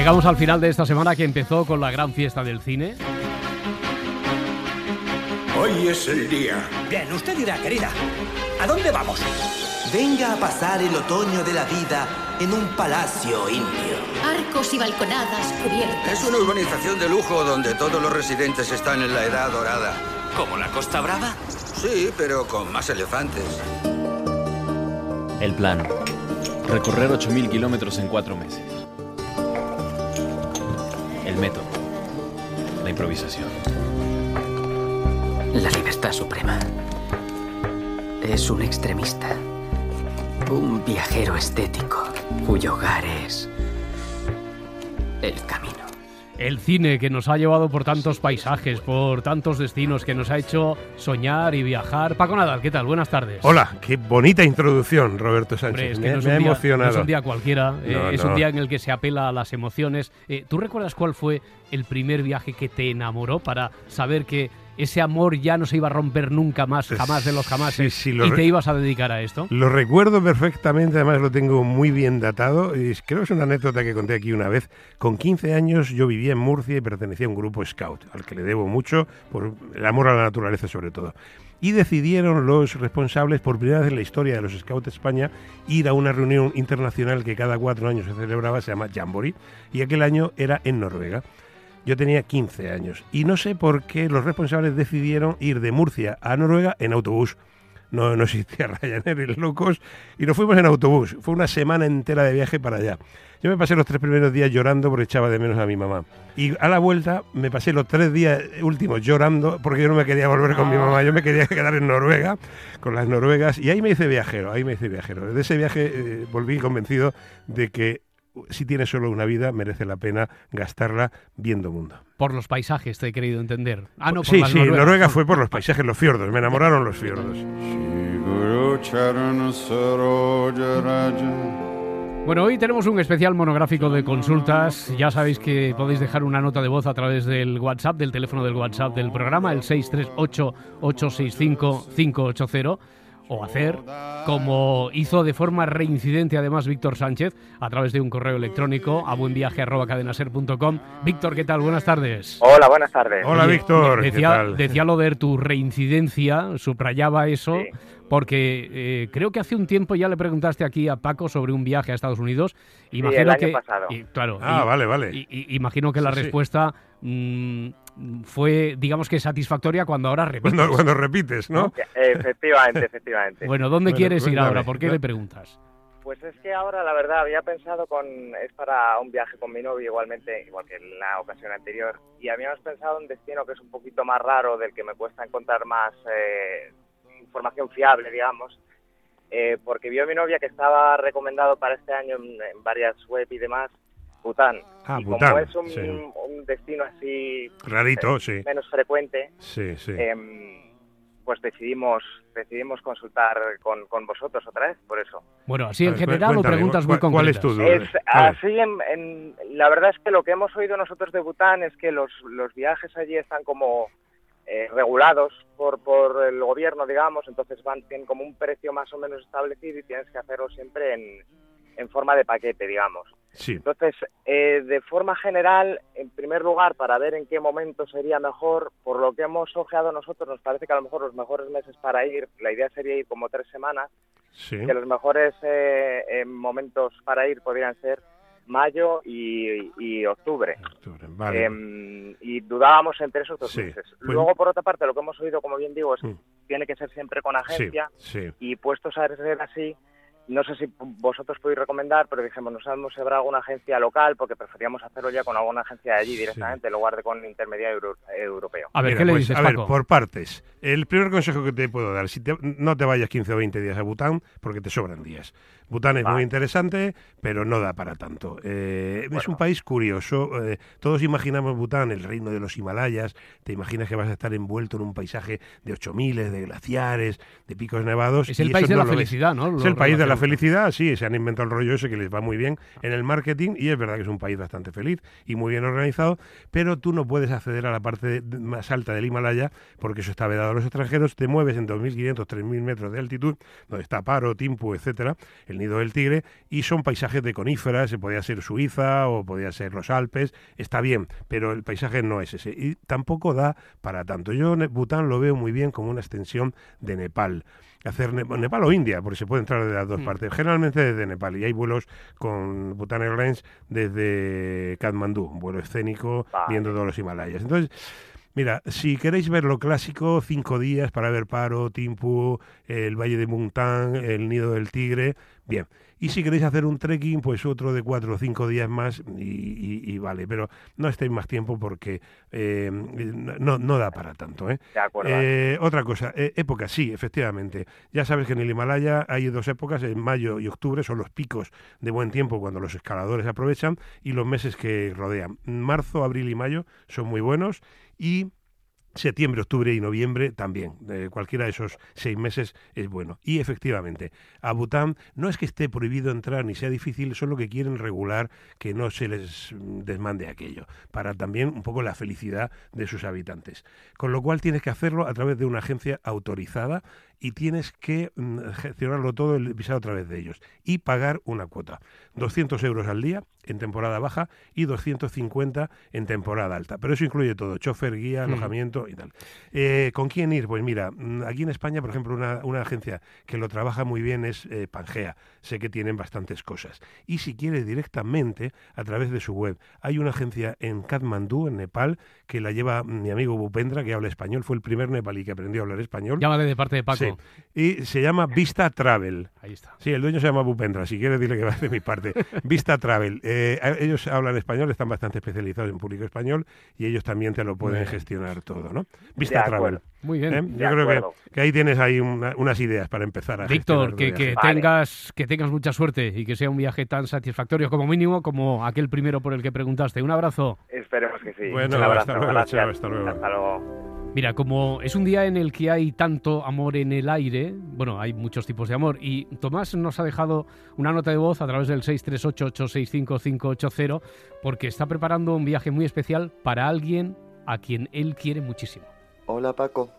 Llegamos al final de esta semana que empezó con la gran fiesta del cine. Hoy es el día. Bien, usted dirá, querida, ¿a dónde vamos? Venga a pasar el otoño de la vida en un palacio indio. Arcos y balconadas cubiertas. Es una urbanización de lujo donde todos los residentes están en la edad dorada. ¿Como la Costa Brava? Sí, pero con más elefantes. El plan. Recorrer 8.000 kilómetros en cuatro meses. Método. La improvisación. La libertad suprema. Es un extremista. Un viajero estético cuyo hogar es el camino. El cine que nos ha llevado por tantos paisajes, por tantos destinos, que nos ha hecho soñar y viajar. Paco Nadal, ¿qué tal? Buenas tardes. Hola, qué bonita introducción, Roberto Hombre, Sánchez. es que me, no es, me ha un día, emocionado. no es un día cualquiera, eh, No, es un día en el que se apela a las emociones. Eh, ¿Tú recuerdas cuál fue el primer viaje que te enamoró para saber que ese amor ya no se iba a romper nunca más, jamás de los jamás, Sí, sí, lo y te ibas a dedicar a esto? Lo recuerdo perfectamente, además lo tengo muy bien datado. Y creo que es una anécdota que conté aquí una vez. Con 15 años yo vivía en Murcia y pertenecía a un grupo scout, al que le debo mucho por el amor a la naturaleza sobre todo. Y decidieron los responsables, por primera vez en la historia de los Scouts de España, ir a una reunión internacional que cada cuatro años se celebraba, se llama Jamboree, y aquel año era en Noruega. Yo tenía 15 años y no sé por qué los responsables decidieron ir de Murcia a Noruega en autobús. No, no existía Ryanair y los locos y nos fuimos en autobús. Fue una semana entera de viaje para allá. Yo me pasé los tres primeros días llorando porque echaba de menos a mi mamá. Y a la vuelta me pasé los tres días últimos llorando porque yo no me quería volver con mi mamá. Yo me quería quedar en Noruega con las noruegas y ahí me hice viajero, ahí me hice viajero. Desde ese viaje eh, volví convencido de que si tienes solo una vida merece la pena gastarla viendo mundo. Por los paisajes, te he querido entender. Ah, no, por sí, las sí, noruegas. Noruega fue por los paisajes, los fiordos. Me enamoraron los fiordos. Bueno, hoy tenemos un especial monográfico de consultas. Ya sabéis que podéis dejar una nota de voz a través del WhatsApp, del teléfono del WhatsApp del programa, el 638-865-580, o hacer como hizo de forma reincidente además Víctor Sánchez a través de un correo electrónico a buenviaje.cadenaser.com. Víctor, ¿qué tal? Buenas tardes. Hola, buenas tardes. Hola, Víctor. ¿qué Decía, lo de tu reincidencia, subrayaba eso, Sí. Porque eh, creo que hace un tiempo ya le preguntaste aquí a Paco sobre un viaje a Estados Unidos. el año que, pasado. y, claro, Ah, y- vale, vale. y- y- imagino que la sí. respuesta mm, fue, digamos que satisfactoria cuando ahora repites. Cuando, cuando repites, ¿no? Efectivamente, efectivamente. Bueno, ¿dónde Bueno, quieres ir ahora? ¿Por qué ¿no? le preguntas? Pues es que ahora, la verdad, había pensado con... Es para un viaje con mi novio igualmente, igual que en la ocasión anterior. Y habíamos pensado en un destino que es un poquito más raro, del que me cuesta encontrar más eh, información fiable, digamos. Eh, porque vio a mi novia que estaba recomendado para este año en, en varias web y demás, Bután. Ah, y Bután, como es un, sí. un destino así Rarito, sí. menos frecuente, Sí, sí. em, pues decidimos decidimos consultar con, con vosotros otra vez, por eso. Bueno, así en ver, general o preguntas muy ¿cuál- cuál es concretas. tu duda? Es así, en, en- la verdad es que lo que hemos oído nosotros de Bután es que los, los viajes allí están como eh, regulados por, por el gobierno, digamos, entonces van tienen como un precio más o menos establecido y tienes que hacerlo siempre en, en forma de paquete, digamos. Sí. Entonces, eh, de forma general, en primer lugar, para ver en qué momento sería mejor, por lo que hemos ojeado nosotros, nos parece que a lo mejor los mejores meses para ir, la idea sería ir como tres semanas, Sí. que los mejores eh, eh, momentos para ir podrían ser mayo y, y octubre. Octubre, Vale. Y dudábamos entre esos dos Sí, meses. pues- Luego, por otra parte, lo que hemos oído, como bien digo, es que Mm. tiene que ser siempre con agencia Sí, sí. y puestos a ser así, no sé si vosotros podéis recomendar, pero dijimos, no sabemos si habrá alguna agencia local, porque preferíamos hacerlo ya con alguna agencia de allí directamente, en lugar de con intermediario euro- europeo. A ver, Mira, ¿qué le pues, dices, a ver, por partes. El primer consejo que te puedo dar, si te- no te vayas 15 o 20 días a Bután, porque te sobran días. Bután es muy interesante, pero no da para tanto. Eh, Es un país curioso. eh, todos imaginamos Bután, el reino de los Himalayas. Te imaginas que vas a estar envuelto en un paisaje de 8000, de glaciares, de picos nevados. Es el país de no la ves. felicidad, ¿no? Es el país de la felicidad, sí, se han inventado el rollo ese que les va muy bien en el marketing y es verdad que es un país bastante feliz y muy bien organizado, pero tú no puedes acceder a la parte más alta del Himalaya porque eso está vedado a los extranjeros, te mueves en 2.500, 3.000 metros de altitud, donde está Paro, Timpu, etcétera, el nido del tigre, y son paisajes de coníferas, se podía ser Suiza o podía ser los Alpes, está bien, pero el paisaje no es ese y tampoco da para tanto. Yo Bután lo veo muy bien como una extensión de Nepal hacer Ne- Nepal o India, porque se puede entrar de las dos Mm. partes. Generalmente desde Nepal y hay vuelos con Bhutan Airlines desde Katmandú, un vuelo escénico Vale. viendo todos los Himalayas. Entonces, mira, si queréis ver lo clásico, cinco días para ver Paro, Timpu, el Valle de Muntang, el Nido del Tigre, bien. Y si queréis hacer un trekking, pues otro de cuatro o cinco días más y, y- y vale. Pero no estéis más tiempo porque eh, no, no da para tanto. ¿eh? De acuerdo. Eh, otra cosa, época, sí, efectivamente. Ya sabes que en el Himalaya hay dos épocas, en mayo y octubre son los picos de buen tiempo cuando los escaladores aprovechan y los meses que rodean. Marzo, abril y mayo son muy buenos y septiembre, octubre y noviembre también. Cualquiera de esos seis meses es bueno. Y efectivamente, a Bután no es que esté prohibido entrar ni sea difícil, solo que quieren regular que no se les desmande aquello, para también un poco la felicidad de sus habitantes. Con lo cual tienes que hacerlo a través de una agencia autorizada y tienes que mm, gestionarlo todo el visado a través de ellos y pagar una cuota. 200 euros al día en temporada baja y 250 en temporada alta. Pero eso incluye todo, chofer, guía, Mm. alojamiento y tal. Eh, ¿Con quién ir? Pues mira, mm, aquí en España, por ejemplo, una, una agencia que lo trabaja muy bien es eh, Pangea. Sé que tienen bastantes cosas. Y si quieres directamente, a través de su web, hay una agencia en Kathmandú, en Nepal, que la lleva mi amigo Bupendra, que habla español. Fue el primer nepalí que aprendió a hablar español. Llámale de parte de Paco. Sí. Y se llama Vista Travel. Ahí está. Sí, el dueño se llama Bupendra, si quieres dile que va de mi parte. Vista Travel. Eh, ellos hablan español, están bastante especializados en público español y ellos también te lo pueden bien. gestionar todo, ¿no? Vista Travel. acuerdo. Muy bien. ¿eh? De Yo creo que, que ahí tienes ahí una- unas ideas para empezar a Víctor, que. Vale. tengas, que tengas mucha suerte y que sea un viaje tan satisfactorio como mínimo como aquel primero por el que preguntaste. Un abrazo. Esperemos que sí. Bueno, Un abrazo, hasta luego, gracias. chao, hasta luego. Hasta luego. Mira, como es un día en el que hay tanto amor en el aire, bueno, hay muchos tipos de amor, y Tomás nos ha dejado una nota de voz a través del 638-865-580, porque está preparando un viaje muy especial para alguien a quien él quiere muchísimo. Hola Paco,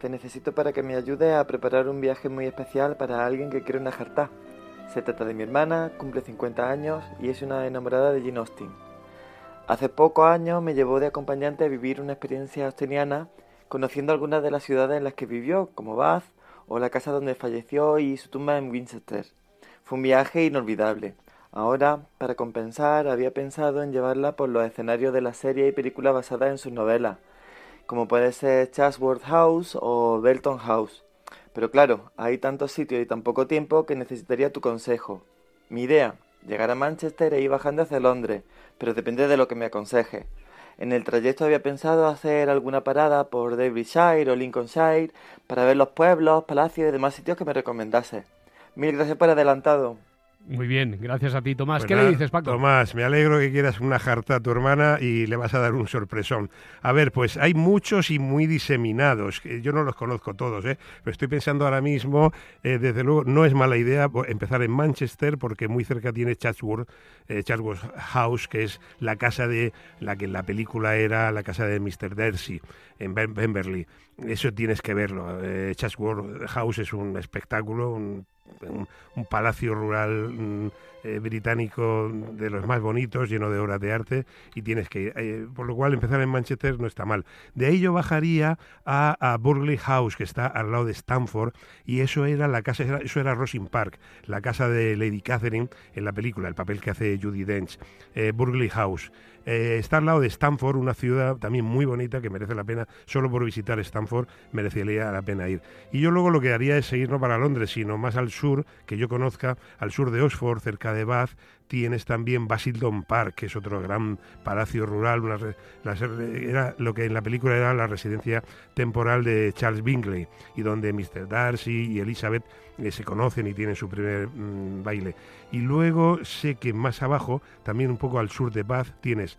te necesito para que me ayudes a preparar un viaje muy especial para alguien que quiere una jartá. Se trata de mi hermana, cumple 50 años y es una enamorada de Jane Austen. Hace pocos años me llevó de acompañante a vivir una experiencia austeniana conociendo algunas de las ciudades en las que vivió, como Bath o la casa donde falleció y su tumba en Winchester. Fue un viaje inolvidable. Ahora, para compensar, había pensado en llevarla por los escenarios de la serie y películas basadas en sus novelas, como puede ser Chatsworth House o Belton House. Pero claro, hay tantos sitios y tan poco tiempo que necesitaría tu consejo. Mi idea, llegar a Manchester e ir bajando hacia Londres, pero depende de lo que me aconseje. En el trayecto había pensado hacer alguna parada por Derbyshire o Lincolnshire para ver los pueblos, palacios y demás sitios que me recomendase. Mil gracias por adelantado. Muy bien, gracias a ti, Tomás. Pues ¿Qué le dices, Paco? Tomás, me alegro que quieras una jarta a tu hermana y le vas a dar un sorpresón. A ver, pues hay muchos y muy diseminados. Yo no los conozco todos, ¿eh? pero estoy pensando ahora mismo, eh, desde luego, no es mala idea empezar en Manchester porque muy cerca tiene Chatsworth, eh, Chatsworth House, que es la casa de la que en la película era la casa de Mr. Darcy en Pemberley. Eso tienes que verlo. Eh, Chatsworth House es un espectáculo, un un, palacio rural mm, eh, británico de los más bonitos, lleno de obras de arte, y tienes que ir. Eh, por lo cual, empezar en Manchester no está mal. De ahí yo bajaría a, a Burley House, que está al lado de Stamford, y eso era la casa, eso era Rosin Park, la casa de Lady Catherine en la película, el papel que hace Judy Dench. Eh, Burley House. Eh, está al lado de Stamford, una ciudad también muy bonita que merece la pena, solo por visitar Stamford merecería la pena ir. Y yo luego lo que haría es seguir no para Londres, sino más al sur, que yo conozca, al sur de Oxford, cerca de Bath, tienes también Basildon Park, que es otro gran palacio rural, la lo que en la película era la residencia temporal de Charles Bingley, y donde Mr. Darcy y Elizabeth eh, se conocen y tienen su primer mm, baile. Y luego sé que más abajo, también un poco al sur de Bath, tienes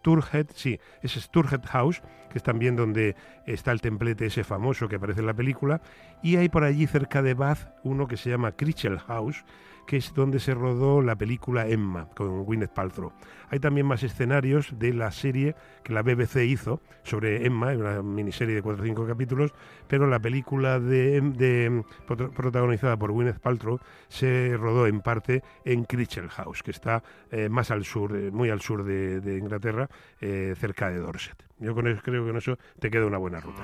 Sturhead, sí, es Sturhead House, que es también donde está el templete ese famoso que aparece en la película, y hay por allí cerca de Bath uno que se llama Critchell House, que es donde se rodó la película Emma con Gwyneth Paltrow. Hay también más escenarios de la serie que la BBC hizo sobre Emma, una miniserie de 4 o 5 capítulos, pero la película de, de- prota- protagonizada por Gwyneth Paltrow se rodó en parte en Critchell House, que está eh, más al sur, eh, muy al sur de, de Inglaterra, eh, cerca de Dorset. Yo con eso, creo que con eso te queda una buena ruta.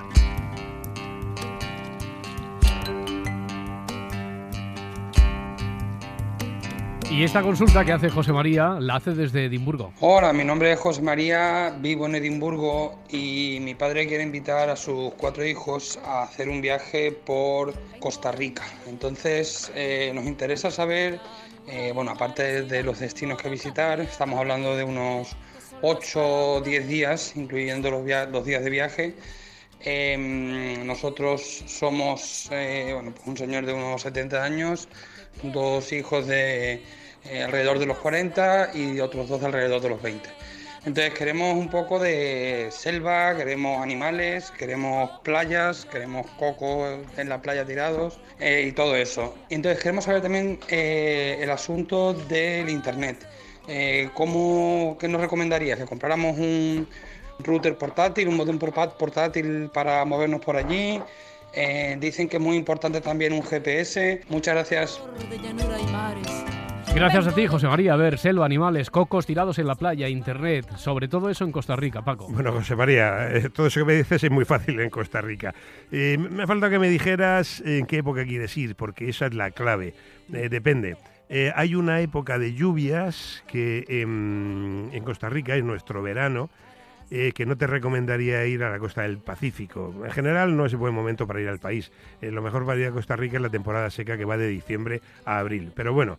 Y esta consulta que hace José María la hace desde Edimburgo. Hola, mi nombre es José María, vivo en Edimburgo y mi padre quiere invitar a sus cuatro hijos a hacer un viaje por Costa Rica. Entonces eh, nos interesa saber, eh, bueno, aparte de los destinos que visitar, estamos hablando de unos 8 o 10 días, incluyendo los, los días de viaje. Em, nosotros somos eh, pues un señor de unos 70 años, dos hijos de eh, alrededor de los 40 y otros dos de alrededor de los 20. Entonces queremos un poco de selva, queremos animales, queremos playas, queremos cocos en la playa tirados eh, y todo eso. Entonces queremos saber también eh, el asunto del internet. ¿cómo, ¿Qué nos recomendarías? ¿Que compráramos un router portátil, un modem portátil para movernos por allí? Dicen que es muy importante también un GPS. Muchas gracias. Gracias a ti, José María. A ver, selva, animales, cocos tirados en la playa, internet, sobre todo eso en Costa Rica, Paco. Bueno, José María, eh, todo eso que me dices es muy fácil en Costa Rica. Eh, me falta que me dijeras en qué época quieres ir, porque esa es la clave. Eh, depende. Eh, hay una época de lluvias que em, en Costa Rica es nuestro verano, eh, que no te recomendaría ir a la costa del Pacífico. En general no es buen momento para ir al país. Eh, lo mejor para ir a Costa Rica es la temporada seca que va de diciembre a abril. Pero bueno,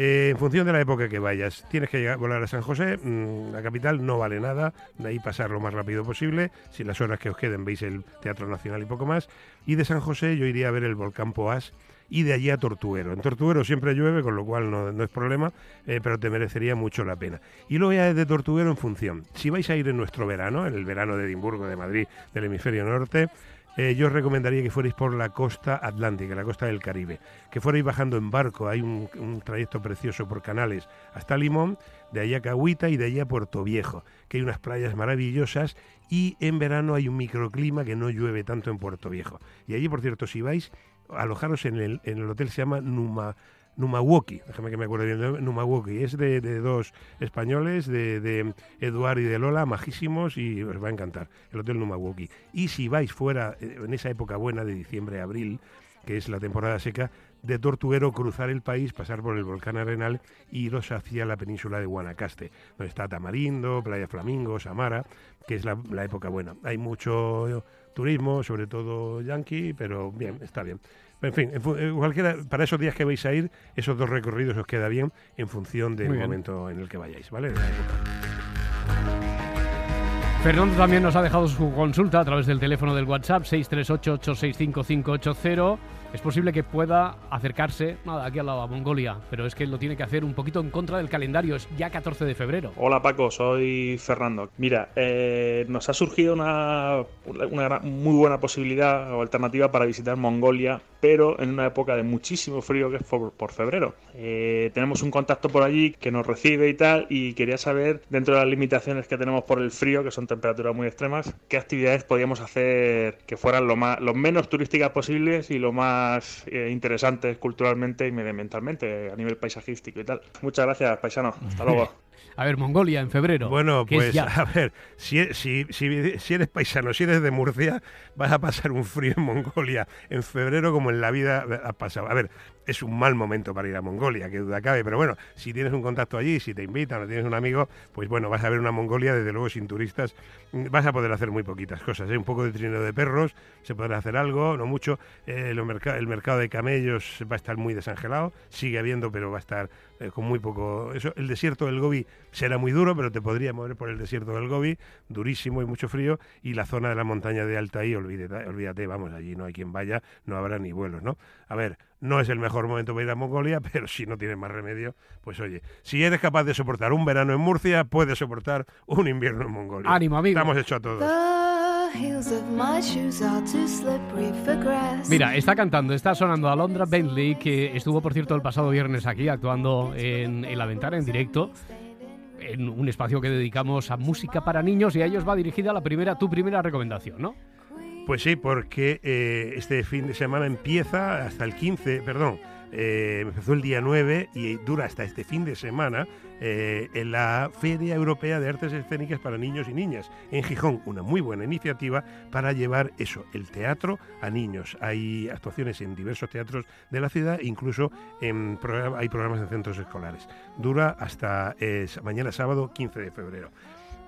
eh, en función de la época que vayas, tienes que llegar, volar a San José, mm, la capital no vale nada, de ahí pasar lo más rápido posible, si las horas que os queden veis el Teatro Nacional y poco más, y de San José yo iría a ver el volcán Poás y de allí a Tortuguero. En Tortuguero siempre llueve, con lo cual no, es problema, eh, pero te merecería mucho la pena. Y luego ya de Tortuguero en función, si vais a ir en nuestro verano, en el verano de Edimburgo, de Madrid, del hemisferio norte, eh, yo os recomendaría que fuerais por la costa atlántica, la costa del Caribe, que fuerais bajando en barco, hay un, trayecto precioso por canales hasta Limón, de allá a Cahuita y de allá a Puerto Viejo, que hay unas playas maravillosas y en verano hay un microclima que no llueve tanto en Puerto Viejo. Y allí, por cierto, si vais, alojaros en el, en el hotel, se llama Numa, Numawoki, déjame que me acuerde bien. Numawoki, es de, dos españoles, de, de Eduard y de Lola, majísimos y os va a encantar, el Hotel Numawoki. Y si vais fuera, eh, en esa época buena de diciembre, abril, que es la temporada seca, de Tortuguero cruzar el país, pasar por el volcán Arenal y iros hacia la península de Guanacaste, donde está Tamarindo, Playa Flamingo, Samara, que es la, la época buena. Hay mucho turismo, sobre todo yanqui, pero bien, está bien. En fin, en para esos días que vais a ir, esos dos recorridos os queda bien en función del bien. momento en el que vayáis, ¿vale? Fernando también nos ha dejado su consulta a través del teléfono del WhatsApp 638-865-580. Es posible que pueda acercarse nada, aquí al lado a Mongolia, pero es que lo tiene que hacer un poquito en contra del calendario, es ya 14 de febrero. Hola Paco, soy Fernando. Mira, eh, nos ha surgido una, muy buena posibilidad o alternativa para visitar Mongolia, pero en una época de muchísimo frío que es por, por febrero. Eh, tenemos un contacto por allí que nos recibe y tal, y quería saber, dentro de las limitaciones que tenemos por el frío, que son temperaturas muy extremas, qué actividades podíamos hacer que fueran lo, más, lo menos turísticas posibles y lo más eh, interesantes culturalmente y medioambientalmente, a nivel paisajístico y tal. Muchas gracias, paisano. Hasta luego. A ver, Mongolia en febrero. Bueno, pues a ver, si, e- si, si, si eres paisano, si eres de Murcia, vas a pasar un frío en Mongolia en febrero como en la vida ha pasado. A ver, es un mal momento para ir a Mongolia, que duda cabe, pero bueno, si tienes un contacto allí, si te invitan o tienes un amigo, pues bueno, vas a ver una Mongolia, desde luego sin turistas, vas a poder hacer muy poquitas cosas. ¿eh? Un poco de trineo de perros, se podrá hacer algo, no mucho. Eh, lo merca- el mercado de camellos va a estar muy desangelado, sigue habiendo, pero va a estar eh, con muy poco. Eso, el desierto del Gobi será muy duro, pero te podría mover por el desierto del Gobi, durísimo y mucho frío, y la zona de la montaña de Altaí, olvídate, olvídate, vamos, allí no hay quien vaya, no habrá ni vuelos, ¿no? A ver, no es el mejor momento para ir a Mongolia, pero si no tienes más remedio, pues oye, si eres capaz de soportar un verano en Murcia, puedes soportar un invierno en Mongolia. Ánimo, amigo. Estamos hechos a todos. Mira, está cantando, está sonando Alondra Bentley, que estuvo, por cierto, el pasado viernes aquí actuando en, en La Ventana en directo, en un espacio que dedicamos a música para niños y a ellos va dirigida la primera, tu primera recomendación, ¿no? Pues sí, porque eh, este fin de semana empieza hasta el 15, perdón, eh, empezó el día 9 y dura hasta este fin de semana eh, en la Feria Europea de Artes Escénicas para Niños y Niñas en Gijón. Una muy buena iniciativa para llevar eso, el teatro a niños. Hay actuaciones en diversos teatros de la ciudad, incluso hay programas en centros escolares. Dura hasta mañana sábado 15 de febrero.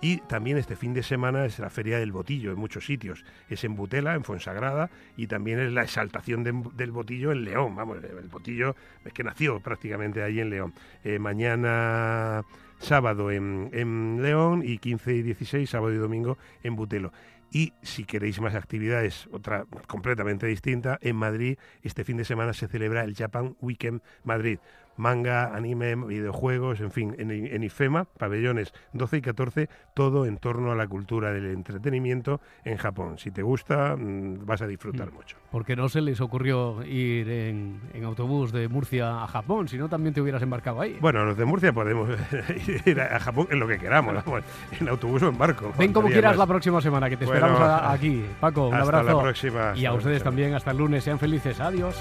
Y también este fin de semana es la Feria del Botillo en muchos sitios. Es en Butela, en Fuensagrada, y también es la exaltación de- del botillo en León. Vamos, el botillo es que nació prácticamente ahí en León. Eh, mañana sábado en, en León y 15 y 16, sábado y domingo en Butelo. Y si queréis más actividades, otra completamente distinta, en Madrid este fin de semana se celebra el Japan Weekend Madrid. Manga, anime, videojuegos, en fin, en, en IFEMA, pabellones 12 y 14, todo en torno a la cultura del entretenimiento en Japón. Si te gusta, mm, vas a disfrutar mucho. Porque no se les ocurrió ir en, en autobús de Murcia a Japón, si no también te hubieras embarcado ahí. Bueno, los de Murcia podemos ir a Japón en lo que queramos, vamos, en autobús o en barco. Ven como quieras más. la próxima semana, que te Bueno, esperamos aquí. Paco, un hasta abrazo. la próxima, Y a hasta ustedes también, hasta el lunes. Sean felices. Adiós.